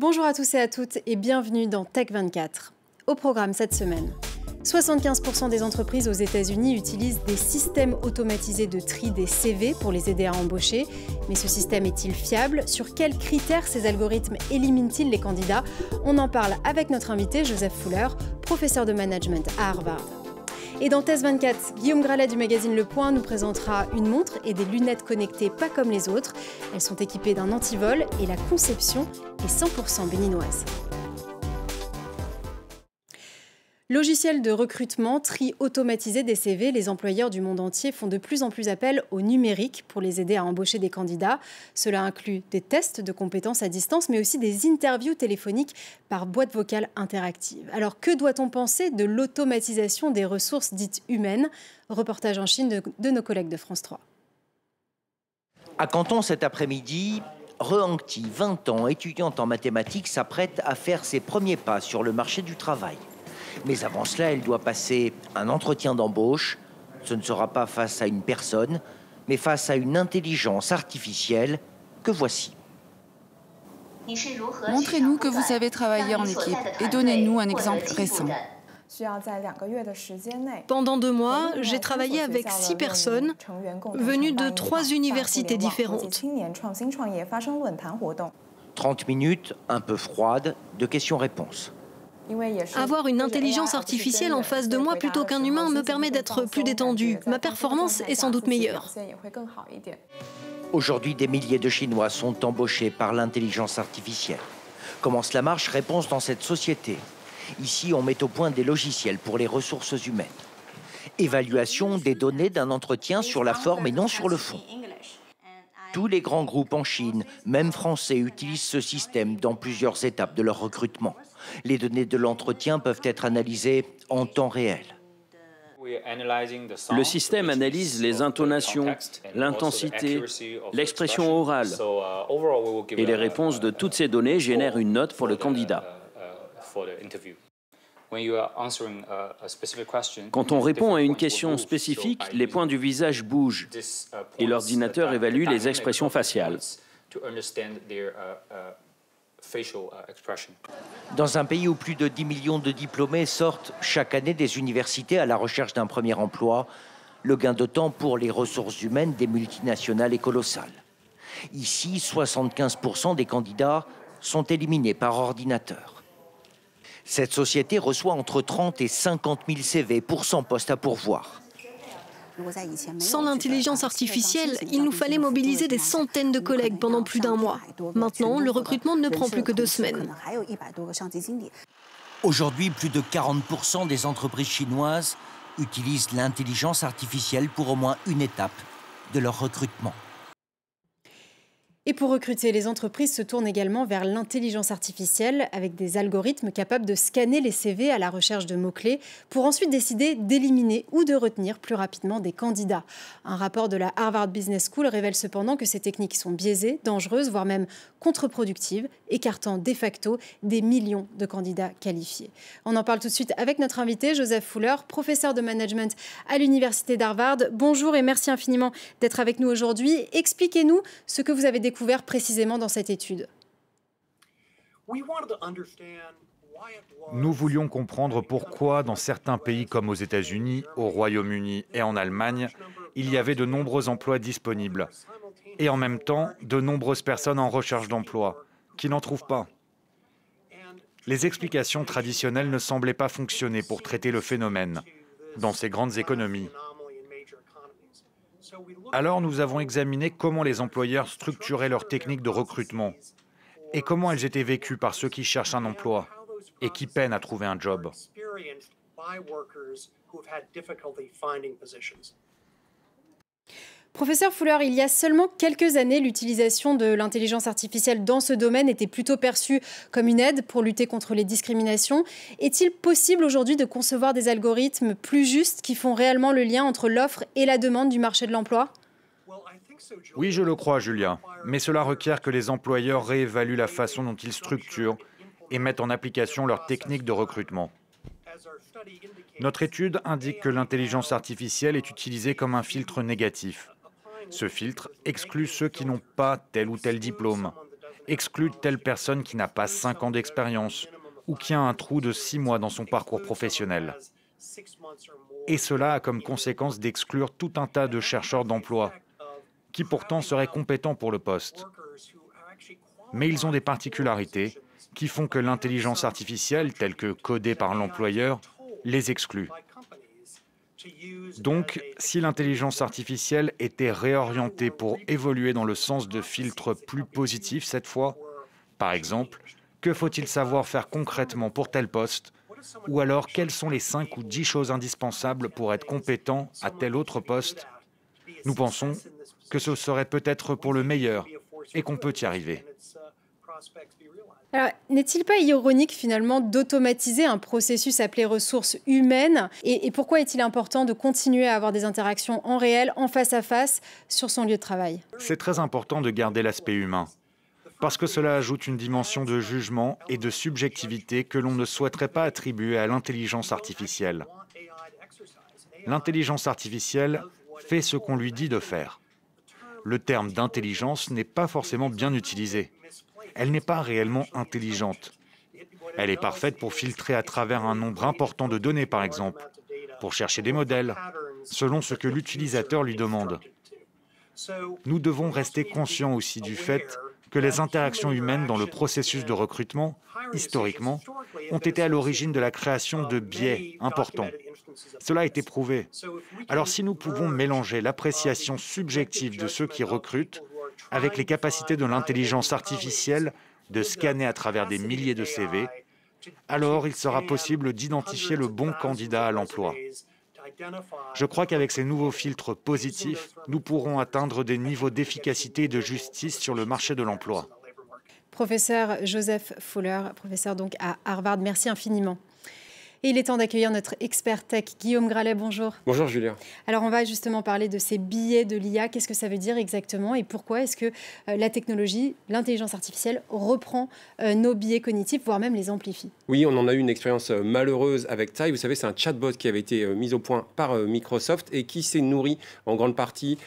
Bonjour à tous et à toutes et bienvenue dans Tech24. Au programme cette semaine. 75% des entreprises aux États-Unis utilisent des systèmes automatisés de tri des CV pour les aider à embaucher. Mais ce système est-il fiable? Sur quels critères ces algorithmes éliminent-ils les candidats? On en parle avec notre invité Joseph Fuller, professeur de management à Harvard. Et dans Test 24, Guillaume Gralet du magazine Le Point nous présentera une montre et des lunettes connectées pas comme les autres. Elles sont équipées d'un antivol et la conception est 100% béninoise. Logiciel de recrutement, tri automatisé des CV, les employeurs du monde entier font de plus en plus appel au numérique pour les aider à embaucher des candidats. Cela inclut des tests de compétences à distance, mais aussi des interviews téléphoniques par boîte vocale interactive. Alors que doit-on penser de l'automatisation des ressources dites humaines? Reportage en Chine de, nos collègues de France 3. À Canton cet après-midi, Rehangti, 20 ans, étudiante en mathématiques, s'apprête à faire ses premiers pas sur le marché du travail. Mais avant cela, elle doit passer un entretien d'embauche. Ce ne sera pas face à une personne, mais face à une intelligence artificielle que voici. Montrez-nous que vous savez travailler en équipe et donnez-nous un exemple récent. Pendant deux mois, j'ai travaillé avec six personnes venues de trois universités différentes. 30 minutes, un peu froides, de questions-réponses. Avoir une intelligence artificielle en face de moi plutôt qu'un humain me permet d'être plus détendu. Ma performance est sans doute meilleure. Aujourd'hui, des milliers de Chinois sont embauchés par l'intelligence artificielle. Comment cela marche Réponse dans cette société. Ici, on met au point des logiciels pour les ressources humaines. Évaluation des données d'un entretien sur la forme et non sur le fond. Tous les grands groupes en Chine, même français, utilisent ce système dans plusieurs étapes de leur recrutement. Les données de l'entretien peuvent être analysées en temps réel. Le système analyse les intonations, l'intensité, l'expression orale et les réponses de toutes ces données génèrent une note pour le candidat. Quand on répond à une question spécifique, les points du visage bougent et l'ordinateur évalue les expressions faciales. Dans un pays où plus de 10 millions de diplômés sortent chaque année des universités à la recherche d'un premier emploi, le gain de temps pour les ressources humaines des multinationales est colossal. Ici, 75% des candidats sont éliminés par ordinateur. Cette société reçoit entre 30 et 50 000 CV pour 100 postes à pourvoir. Sans l'intelligence artificielle, il nous fallait mobiliser des centaines de collègues pendant plus d'un mois. Maintenant, le recrutement ne prend plus que deux semaines. Aujourd'hui, plus de 40% des entreprises chinoises utilisent l'intelligence artificielle pour au moins une étape de leur recrutement. Et pour recruter, les entreprises se tournent également vers l'intelligence artificielle avec des algorithmes capables de scanner les CV à la recherche de mots-clés pour ensuite décider d'éliminer ou de retenir plus rapidement des candidats. Un rapport de la Harvard Business School révèle cependant que ces techniques sont biaisées, dangereuses, voire même contre-productives, écartant de facto des millions de candidats qualifiés. On en parle tout de suite avec notre invité, Joseph Fuller, professeur de management à l'Université d'Harvard. Bonjour et merci infiniment d'être avec nous aujourd'hui. Expliquez-nous ce que vous avez découvert précisément dans cette étude Nous voulions comprendre pourquoi dans certains pays comme aux États-Unis, au Royaume-Uni et en Allemagne, il y avait de nombreux emplois disponibles et en même temps de nombreuses personnes en recherche d'emploi qui n'en trouvent pas. Les explications traditionnelles ne semblaient pas fonctionner pour traiter le phénomène dans ces grandes économies. Alors nous avons examiné comment les employeurs structuraient leurs techniques de recrutement et comment elles étaient vécues par ceux qui cherchent un emploi et qui peinent à trouver un job. Professeur Fuller, il y a seulement quelques années, l'utilisation de l'intelligence artificielle dans ce domaine était plutôt perçue comme une aide pour lutter contre les discriminations. Est-il possible aujourd'hui de concevoir des algorithmes plus justes qui font réellement le lien entre l'offre et la demande du marché de l'emploi? Oui, je le crois, Julia. Mais cela requiert que les employeurs réévaluent la façon dont ils structurent et mettent en application leurs techniques de recrutement. Notre étude indique que l'intelligence artificielle est utilisée comme un filtre négatif. Ce filtre exclut ceux qui n'ont pas tel ou tel diplôme exclut telle personne qui n'a pas 5 ans d'expérience ou qui a un trou de 6 mois dans son parcours professionnel. Et cela a comme conséquence d'exclure tout un tas de chercheurs d'emploi qui pourtant seraient compétents pour le poste. Mais ils ont des particularités qui font que l'intelligence artificielle, telle que codée par l'employeur, les exclut. Donc, si l'intelligence artificielle était réorientée pour évoluer dans le sens de filtres plus positifs cette fois, par exemple, que faut-il savoir faire concrètement pour tel poste? Ou alors, quelles sont les 5 ou 10 choses indispensables pour être compétent à tel autre poste? Nous pensons que ce serait peut-être pour le meilleur et qu'on peut y arriver. N'est-il pas ironique finalement d'automatiser un processus appelé ressources humaines et, pourquoi est-il important de continuer à avoir des interactions en réel, en face à face, sur son lieu de travail? C'est très important de garder l'aspect humain, parce que cela ajoute une dimension de jugement et de subjectivité que l'on ne souhaiterait pas attribuer à l'intelligence artificielle. L'intelligence artificielle fait ce qu'on lui dit de faire. Le terme d'intelligence n'est pas forcément bien utilisé elle n'est pas réellement intelligente. Elle est parfaite pour filtrer à travers un nombre important de données, par exemple, pour chercher des modèles, selon ce que l'utilisateur lui demande. Nous devons rester conscients aussi du fait que les interactions humaines dans le processus de recrutement, historiquement, ont été à l'origine de la création de biais importants. Cela a été prouvé. Alors si nous pouvons mélanger l'appréciation subjective de ceux qui recrutent avec les capacités de l'intelligence artificielle de scanner à travers des milliers de CV, alors il sera possible d'identifier le bon candidat à l'emploi. Je crois qu'avec ces nouveaux filtres positifs, nous pourrons atteindre des niveaux d'efficacité et de justice sur le marché de l'emploi. Professeur Joseph Fuller, professeur donc à Harvard, merci infiniment. Et il est temps d'accueillir notre expert tech, Guillaume Gralet. Bonjour. Bonjour Julien. Alors on va justement parler de ces billets de l'IA. Qu'est-ce que ça veut dire exactement et pourquoi est-ce que euh, la technologie, l'intelligence artificielle reprend euh, nos billets cognitifs, voire même les amplifie? Oui, on en a eu une expérience euh, malheureuse avec Tai. Vous savez, c'est un chatbot qui avait été mis au point par Microsoft et qui s'est nourri en grande partie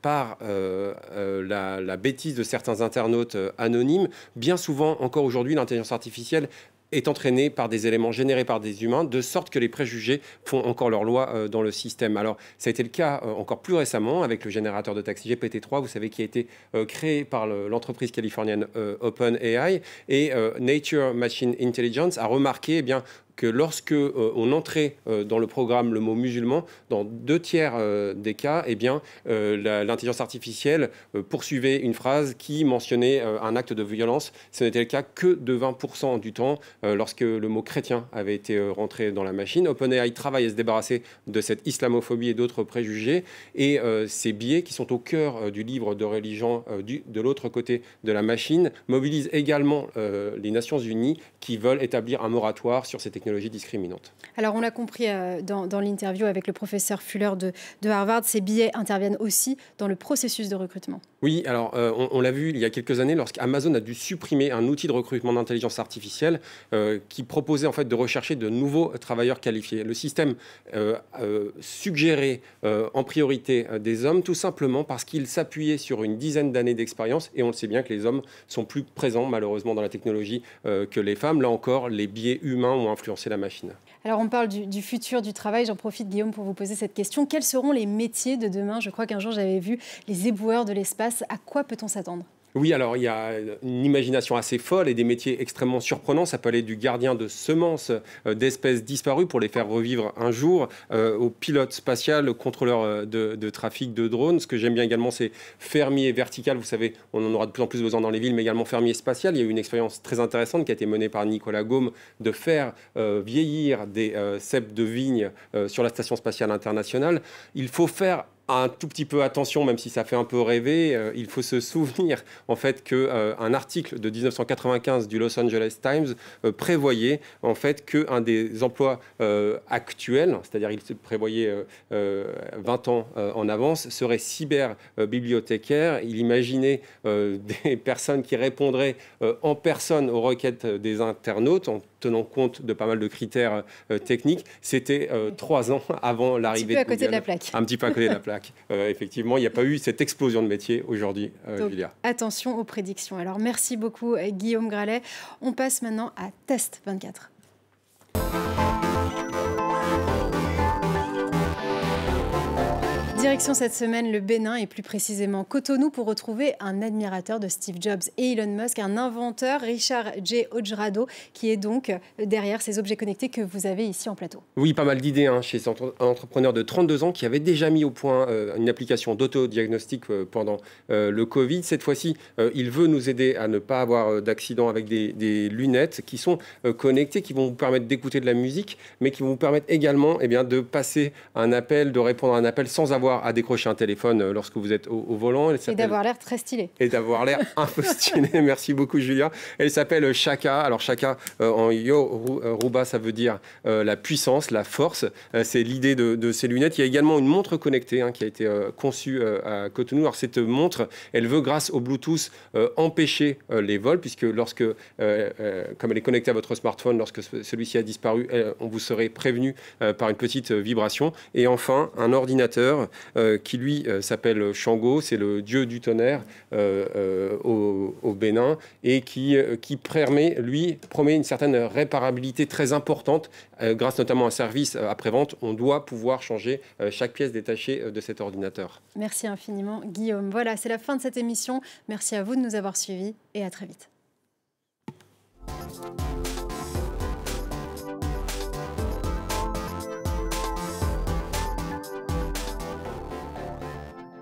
par la, la bêtise de certains internautes anonymes. Bien souvent, encore aujourd'hui, l'intelligence artificielle est entraîné par des éléments générés par des humains, de sorte que les préjugés font encore leur loi euh, dans le système. Alors, ça a été le cas euh, encore plus récemment avec le générateur de taxi GPT-3, vous savez, qui a été euh, créé par l'entreprise californienne OpenAI. Et Nature Machine Intelligence a remarqué eh bien, que lorsque euh, on entrait euh, dans le programme le mot musulman, dans deux tiers euh, des cas, eh bien, l'intelligence artificielle poursuivait une phrase qui mentionnait un acte de violence. Ce n'était le cas que de 20% du temps lorsque le mot chrétien avait été rentré dans la machine. OpenAI travaille à se débarrasser de cette islamophobie et d'autres préjugés. Et ces biais qui sont au cœur du livre de religion de l'autre côté de la machine mobilisent également les Nations Unies qui veulent établir un moratoire sur ces technologies discriminante. Alors on l'a compris euh, dans, l'interview avec le professeur Fuller de, Harvard, ces billets interviennent aussi dans le processus de recrutement. Oui, alors euh, on, l'a vu il y a quelques années lorsqu'Amazon a dû supprimer un outil de recrutement d'intelligence artificielle euh, qui proposait en fait de rechercher de nouveaux travailleurs qualifiés. Le système suggérait en priorité des hommes tout simplement parce qu'il s'appuyait sur une dizaine d'années d'expérience et on le sait bien que les hommes sont plus présents malheureusement dans la technologie que les femmes. Là encore, les biais humains ont influencé la machine. Alors on parle du, futur du travail. J'en profite, Guillaume, pour vous poser cette question. Quels seront les métiers de demain? Je crois qu'un jour j'avais vu les éboueurs de l'espace. À quoi peut-on s'attendre? Oui, alors il y a une imagination assez folle et des métiers extrêmement surprenants. Ça peut aller du gardien de semences euh, d'espèces disparues pour les faire revivre un jour, euh, au pilote spatial, au contrôleur euh, de, trafic de drones. Ce que j'aime bien également, c'est fermier vertical. Vous savez, on en aura de plus en plus besoin dans les villes, mais également fermier spatial. Il y a eu une expérience très intéressante qui a été menée par Nicolas Gaume de faire vieillir des cèpes de vignes sur la station spatiale internationale. Il faut faire un tout petit peu attention, même si ça fait un peu rêver, euh, il faut se souvenir en fait que euh, un article de 1995 du Los Angeles Times euh, prévoyait en fait que un des emplois actuels, c'est-à-dire il se prévoyait 20 ans en avance, serait cyber-bibliothécaire. Il imaginait des personnes qui répondraient en personne aux requêtes des internautes en tenant compte de pas mal de critères techniques. C'était trois ans avant l'arrivée de Un petit peu à côté de la plaque. Un petit peu à côté de la plaque. effectivement, il n'y a pas eu cette explosion de métier aujourd'hui, Julia. Attention aux prédictions. Alors merci beaucoup Guillaume Gralet. On passe maintenant à Test 24. Direction cette semaine le Bénin et plus précisément Cotonou pour retrouver un admirateur de Steve Jobs et Elon Musk, un inventeur, Richard J. Ojrado, qui est donc derrière ces objets connectés que vous avez ici en plateau. Oui, pas mal d'idées hein, chez un entrepreneur de 32 ans qui avait déjà mis au point euh, une application d'autodiagnostic euh, pendant euh, le Covid. Cette fois-ci, il veut nous aider à ne pas avoir d'accident avec des, lunettes qui sont connectées, qui vont vous permettre d'écouter de la musique, mais qui vont vous permettre également eh bien, de passer un appel, de répondre à un appel sans avoir à décrocher un téléphone euh, lorsque vous êtes au, volant. et d'avoir l'air très stylé. Et d'avoir l'air un peu stylé. Merci beaucoup, Julia. Elle s'appelle Shaka. Alors, Shaka, euh, en Yoruba, ça veut dire euh, la puissance, la force. c'est l'idée de, ces lunettes. Il y a également une montre connectée hein, qui a été conçue à Cotonou. Alors, cette montre, elle veut, grâce au Bluetooth, empêcher les vols, puisque lorsque, comme elle est connectée à votre smartphone, lorsque celui-ci a disparu, on vous serait prévenu par une petite vibration. Et enfin, un ordinateur euh, qui lui euh, s'appelle Shango, c'est le dieu du tonnerre euh, au, Bénin, et qui, lui, promet une certaine réparabilité très importante, grâce notamment à un service après-vente. On doit pouvoir changer chaque pièce détachée de cet ordinateur. Merci infiniment, Guillaume. Voilà, c'est la fin de cette émission. Merci à vous de nous avoir suivis et à très vite.